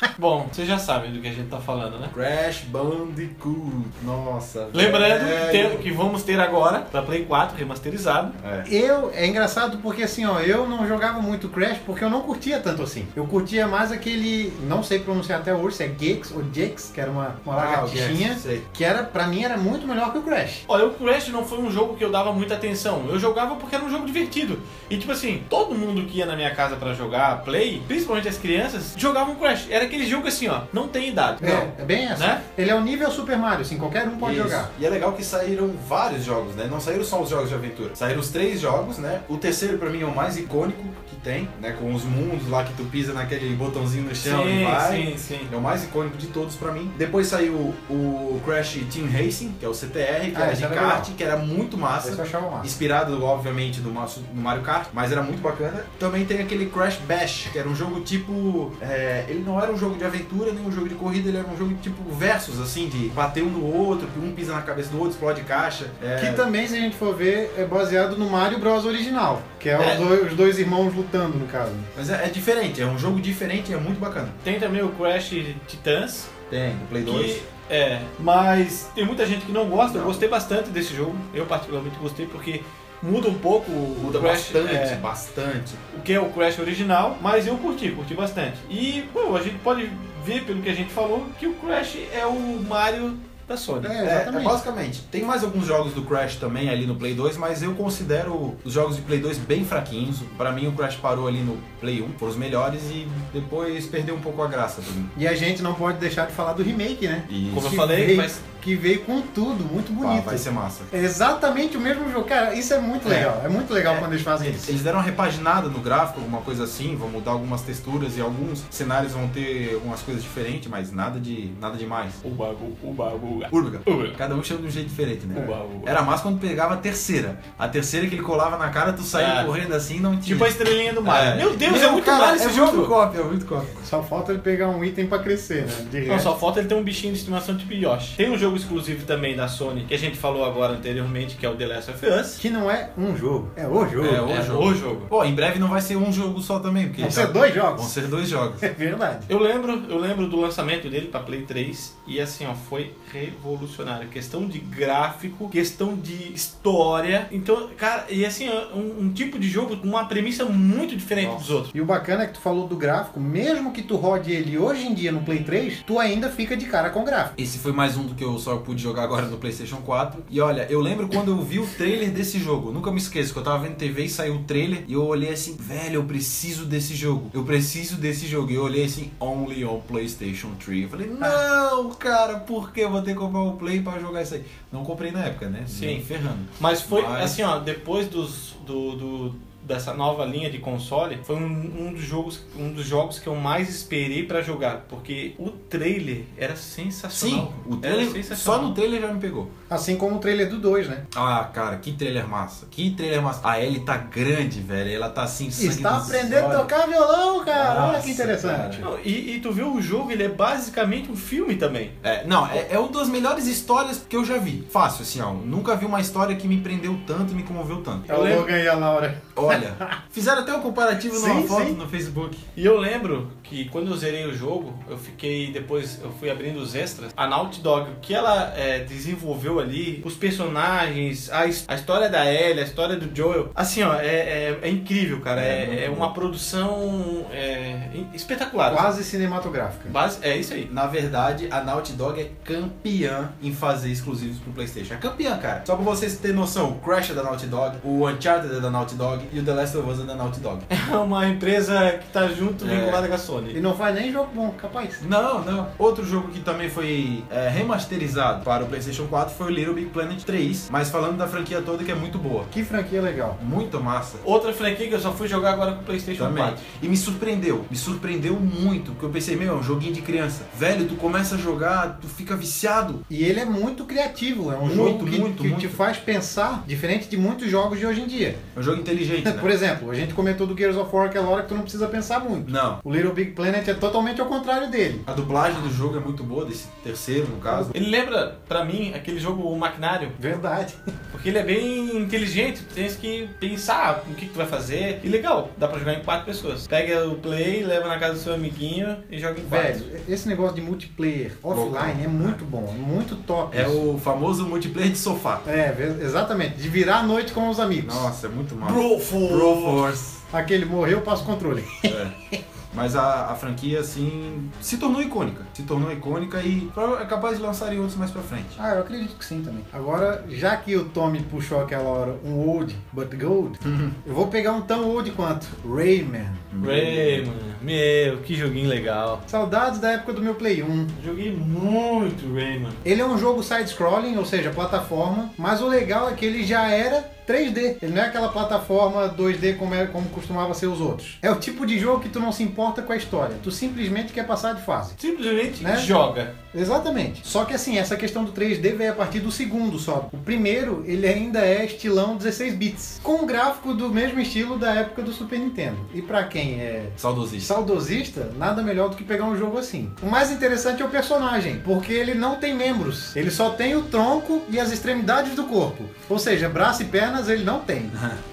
Bom, vocês já sabem do que a gente tá falando, né? Crash Bandicoot. Nossa, Lembrando que, velho. ter- que vamos ter agora pra Play 4 remasterizado. É. Eu, é engraçado porque assim, ó, eu não jogava muito Crash porque eu não curtia tanto assim. Eu curtia mais aquele, não sei pronunciar até hoje, se é Gex ou Jex, que era uma, uma Ah, Gex, sei. que era, pra mim era muito melhor que o Crash. Olha, o Crash não foi um jogo que eu dava muita atenção. Eu jogava porque era um jogo divertido. E tipo assim, todo mundo que ia na minha casa pra jogar Play, principalmente as crianças, jogavam Crash. Era aquele jogo assim, ó, não tem idade. É, é bem essa. Né? Ele é o nível Super Mario, assim, qualquer um pode Isso. jogar. E é legal que saíram vários jogos, né? Não saíram só os jogos de aventura. Saíram os três jogos, né? O terceiro pra mim é o mais icônico que tem, né? Com os mundos lá que tu pisa naquele botãozinho no chão e Sim, vai. sim, sim. É o mais icônico de todos pra mim. Depois saiu o Crash Team Racing, que é o CTR, que Ah, era de era kart, legal. que era muito massa. Esse eu achava massa. Inspirado, obviamente, do nosso- no Mario Kart, mas era muito bacana. Também tem aquele Crash Bash, que era um jogo tipo. é, ele não era um jogo de aventura, nem um jogo de corrida, ele era um jogo tipo versus, assim, de bater um no outro, que um pisa na cabeça do outro, explode caixa. É, Que também, se a gente for ver, é baseado no Mario Bros original, que é, É. Os, dois, os dois irmãos lutando, no caso. Mas é, é diferente, é um jogo diferente e é muito bacana. Tem também o Crash Titans, Tem, do Play 2. que é, mas tem muita gente que não gosta. Eu gostei bastante desse jogo. Eu particularmente gostei porque muda um pouco o Muda Crash, bastante, é, bastante. o que é o Crash original, mas eu curti, curti bastante. E, pô, a gente pode ver pelo que a gente falou que o Crash é o Mario da Sony. É, É, exatamente. é basicamente. Tem mais alguns jogos do Crash também ali no Play 2, mas eu considero os jogos de Play 2 bem fraquinhos. Pra mim o Crash parou ali no Play 1, foram os melhores e depois perdeu um pouco a graça pra mim. E a gente não pode deixar de falar do remake, né? E Como eu Que falei, veio, mas que veio com tudo, muito pá, bonito. vai ser massa. É exatamente o mesmo jogo. Cara, isso é muito É. legal. É muito legal É. quando eles fazem isso. Eles deram uma repaginada no gráfico, alguma coisa assim, vão mudar algumas texturas e alguns cenários vão ter algumas coisas diferentes, mas nada de nada demais. Uba, uba, uba. Urbiga. Uba. Cada um chama de um jeito diferente, né? Uba, uba. Era massa quando pegava a terceira. A terceira que ele colava na cara, tu saía É. correndo assim não tinha. Tipo a estrelinha do Mario. É. Meu Deus, Meu, é muito cara, Mario esse é jogo. Muito cópia, é muito cópia. Só falta ele pegar um item pra crescer, né? De Não, resto- só falta ele ter um bichinho de estimação tipo Yoshi. Tem um jogo exclusivo também da Sony, que a gente falou agora anteriormente, que é o The Last of Us. Que não é um jogo, é o jogo. É, o É jogo. o jogo. Pô, em breve não vai ser um jogo só também, porque Vão ser dois Vão jogos. ser dois jogos. É verdade. Eu lembro, eu lembro do lançamento dele pra Play 3 e assim, ó, foi revolucionário. Questão de gráfico, questão de história. Então, cara, e assim, ó, um, um tipo de jogo com uma premissa muito diferente Nossa. dos outros. E o bacana é que tu falou do gráfico, mesmo que tu rode ele hoje em dia no Play 3, tu ainda fica de cara com o gráfico. Esse foi mais um do que eu só pude jogar agora no PlayStation 4. E olha, eu lembro quando eu vi o trailer desse jogo. Nunca me esqueço que eu tava vendo TV e saiu o trailer. E eu olhei assim, velho, eu preciso desse jogo. Eu preciso desse jogo. E eu olhei assim, only on PlayStation 3. Eu falei, não, cara, por que eu vou ter que comprar o Play pra jogar isso aí? Não comprei na época, né? Sim. Nem ferrando. Mas foi Mas- assim, ó, depois dos, do, do- dessa nova linha de console, foi um, um dos jogos, um dos jogos que eu mais esperei pra jogar, porque o trailer era Sim, sensacional. o era trailer, só sensacional. no trailer já me pegou. Assim como o trailer do 2, né? Ah, cara, que trailer massa. Que trailer massa. A Ellie tá grande, velho. Ela tá assim, Está aprendendo a tocar violão, cara. Olha Nossa, que interessante. Não, e, e tu viu o jogo, ele é basicamente um filme também. É, não, é, é uma das melhores histórias que eu já vi. Fácil, assim, ó. Nunca vi uma história que me prendeu tanto e me comoveu tanto. É o lembro- Logan e a Laura. Olha, fizeram até um comparativo numa Sim, foto sim. no Facebook. E eu lembro que quando eu zerei o jogo, eu fiquei depois, eu fui abrindo os extras. A Naughty Dog, o que ela é, desenvolveu ali, os personagens, a, a história da Ellie, a história do Joel, assim, ó, é, é, é incrível, cara. É, É, é uma produção é, espetacular. Quase cinematográfica. Base- é isso aí. Na verdade, a Naughty Dog é campeã em fazer exclusivos pro PlayStation. É campeã, cara. Só pra vocês terem noção, o Crash é da Naughty Dog, o Uncharted é da Naughty Dog e o The Last of Us é da Naughty Dog. É uma empresa que tá junto, vinculada com a E Sony. não faz nem jogo bom, capaz. Não, não. Outro jogo que também foi é, remasterizado para o PlayStation 4 foi o Little Big Planet 3, mas falando da franquia toda que é muito boa. Que franquia legal. Muito massa. Outra franquia que eu só fui jogar agora com o PlayStation Também. 4. E me surpreendeu, me surpreendeu muito, porque eu pensei, meu, é um joguinho de criança. Velho, tu começa a jogar, tu fica viciado. E ele é muito criativo, é um Muito, jogo que, muito, que muito. te faz pensar diferente de muitos jogos de hoje em dia. É um jogo inteligente, né? Por exemplo, a gente comentou do Gears of War aquela hora que tu não precisa pensar muito. Não. O Little Big Planet é totalmente ao contrário dele. A dublagem do jogo é muito boa, desse terceiro, no caso. Ele lembra, pra mim, aquele jogo O Maquinário. Verdade. Porque ele é bem inteligente, tu tens que pensar no que, que tu vai fazer. E legal, dá pra jogar em quatro pessoas. Pega o play, leva na casa do seu amiguinho e joga em quatro. Velho, esse negócio de multiplayer offline é muito bom, é muito top. É isso. o famoso multiplayer de sofá. É, exatamente. De virar a noite com os amigos. Nossa, é muito massa. Bro Force. Bro Force. Aquele morreu, passa o controle. É. Mas a, a franquia, assim, se tornou icônica. Se tornou icônica e é capaz de lançarem outros mais pra frente. Ah, eu acredito que sim também. Agora, já que o Tommy puxou aquela hora um old but gold, eu vou pegar um tão old quanto Rayman. Rayman. Meu, que joguinho legal. Saudades da época do meu Play 1. Joguei muito Rayman. Ele é um jogo side-scrolling, ou seja, plataforma, mas o legal é que ele já era 3D. Ele não é aquela plataforma 2D como, é, como costumava ser os outros. É o tipo de jogo que tu não se importa com a história. Tu simplesmente quer passar de fase. Simplesmente Né? joga. Exatamente. Só que assim, essa questão do 3D veio a partir do segundo só. O primeiro, ele ainda é estilão 16 bits, com um gráfico do mesmo estilo da época do Super Nintendo. E pra quem é Saudosista. saudosista, nada melhor do que pegar um jogo assim. O mais interessante é o personagem, porque ele não tem membros. Ele só tem o tronco e as extremidades do corpo. Ou seja, braço e pernas ele não tem.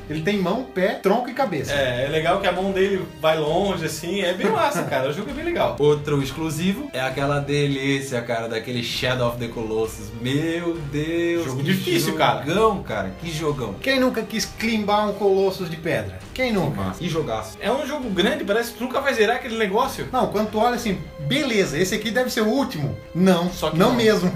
Ele tem mão, pé, tronco e cabeça. É, é legal que a mão dele vai longe, assim. É bem massa, cara. O jogo é bem legal. Outro exclusivo é aquela delícia, cara, daquele Shadow of the Colossus. Meu Deus. Jogo que difícil, cara. Jogão, cara. Que jogão. Quem nunca quis climbar um colossus de pedra? Quem nunca? Que jogaço. É um jogo grande, parece que tu nunca vai zerar aquele negócio. Não, quando tu olha assim, beleza, esse aqui deve ser o último. Não, Só que não, não. mesmo.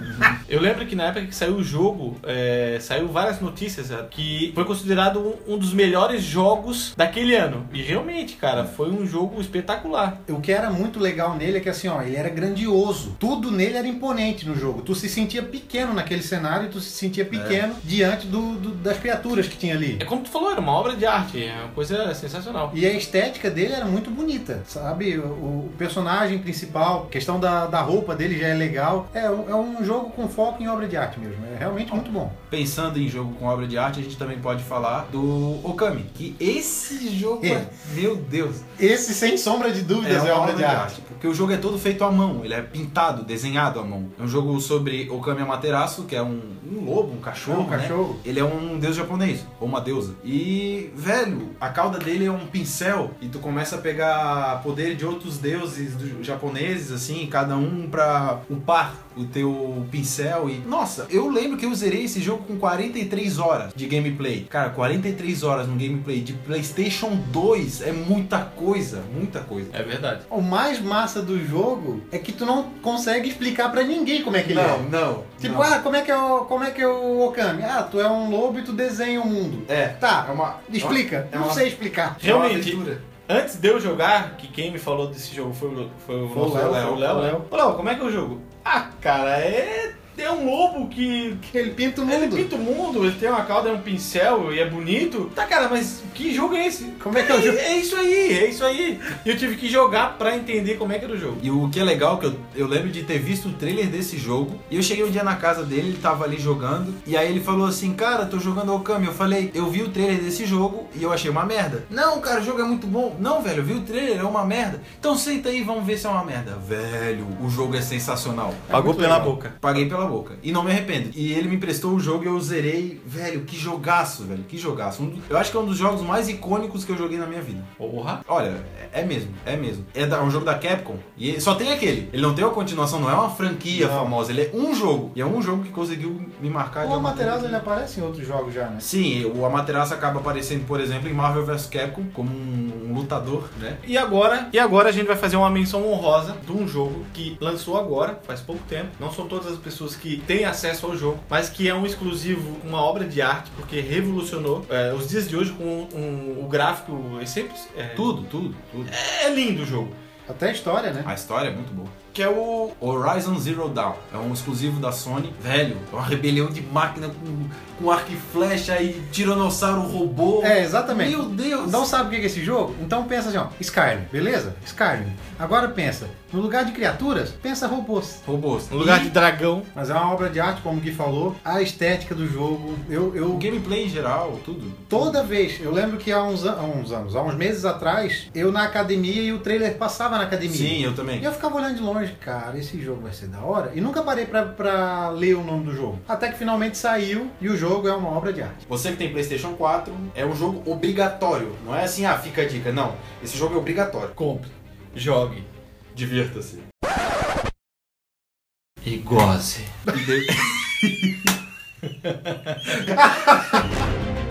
Eu lembro que na época que saiu o jogo, é, saiu várias notícias sabe, que foi considerado um, um dos melhores jogos daquele ano. E realmente, cara, foi um jogo espetacular. O que era muito legal nele é que assim, ó, ele era grandioso. Tudo nele era imponente no jogo. Tu se sentia pequeno naquele cenário, tu se sentia pequeno diante do, do- das criaturas que tinha ali. É como tu falou, era uma obra de arte, é uma coisa sensacional. E a estética dele era muito bonita, sabe? O, o personagem principal, a questão da, da roupa dele já é legal. É, um- é um jogo com foco em obra de arte mesmo. É realmente muito bom. Pensando em jogo com obra de arte, a gente também pode falar do Okami. Que esse jogo, É. é, meu Deus, Esse, sem sombra de dúvidas, é, uma obra de arte. Porque o jogo é todo feito à mão, ele é pintado, desenhado à mão. É um jogo sobre Okami Amaterasu, que é um, um lobo, um cachorro, É um né? cachorro. Ele é um deus japonês, ou uma deusa. E, velho, a cauda dele é um pincel e tu começa a pegar poder de outros deuses japoneses, assim, cada um pra upar o teu pincel e... Nossa, eu lembro que eu zerei esse jogo com 43 horas de gameplay. Cara, 43 horas no gameplay de Playstation 2 é muita coisa, muita coisa. É verdade. O mais massa do jogo é que tu não consegue explicar pra ninguém como é que ele é. não. Tipo, ah, como é que é o, como é que é o Okami? Ah, tu é um lobo e tu desenha o mundo. É, Tá, é uma... explica. é não uma- sei explicar. é uma Realmente. aventura. Antes de eu jogar, que quem me falou desse jogo foi o, foi o Foi o Léo, Léo, como é que é o jogo? Ah, cara, é. É um lobo que. Ele pinta o Ele mundo. pinta o mundo, ele tem uma cauda, é um pincel e é bonito. Tá, cara, mas que jogo é esse? Como é que é o jogo? É isso aí, é isso aí. E eu tive que jogar pra entender como é que era o jogo. E o que é legal, que eu, eu lembro de ter visto o trailer desse jogo, e eu cheguei um dia na casa dele, ele tava ali jogando, e aí ele falou assim, cara, tô jogando Okami. Eu falei, eu vi o trailer desse jogo e eu achei uma merda. Não, cara, o jogo é muito bom. Não, velho, eu vi o trailer, é uma merda. Então senta aí, vamos ver se é uma merda. Velho, o jogo é sensacional. Pagou muito pela legal. boca. Paguei pela boca. E não me arrependo. E ele me emprestou o jogo e eu zerei. Velho, que jogaço, velho. Que jogaço. Um eu acho que é um dos jogos mais icônicos que eu joguei na minha vida. Porra. Olha, é é mesmo, é mesmo. É da- um jogo da Capcom e só tem aquele. Ele não tem uma continuação, não é uma franquia Não. famosa, ele é um jogo. E é um jogo que conseguiu me marcar de O Amaterasu ele aparece em outros jogos já, né? Sim, o Amaterasu acaba aparecendo, por exemplo, em Marvel vs Capcom como um lutador, né? E agora, e agora a gente vai fazer uma menção honrosa de um jogo que lançou agora, faz pouco tempo. Não são todas as pessoas que têm acesso ao jogo, mas que é um exclusivo, uma obra de arte, porque revolucionou é, os dias de hoje com um- o gráfico. É sempre. É, Tudo, tudo, tudo. é lindo o jogo. Até a história, né? A história é muito boa. Que é o Horizon Zero Dawn. É um exclusivo da Sony. Velho, é uma rebelião de máquina com, com arco e flecha e tiranossauro robô. É, exatamente. Meu Deus! Não sabe o que é esse jogo? Então pensa assim, ó, Skyrim, beleza? Skyrim. Agora pensa, no lugar de criaturas, pensa robôs. Robôs. No lugar E de dragão. Mas é uma obra de arte, como o Gui falou, a estética do jogo, eu, o eu gameplay em geral, tudo. toda vez, eu lembro que há uns, an- há uns anos, há uns meses atrás, eu na academia e o trailer passava na academia. Sim, eu também. E eu ficava olhando de longe, cara, esse jogo vai ser da hora. E nunca parei pra, pra ler o nome do jogo. Até que finalmente saiu e o jogo é uma obra de arte. Você que tem PlayStation 4, é um jogo obrigatório. Não é assim, ah, fica a dica. Não. Esse jogo é obrigatório. Compre. Jogue. Divirta-se. E goze. E de-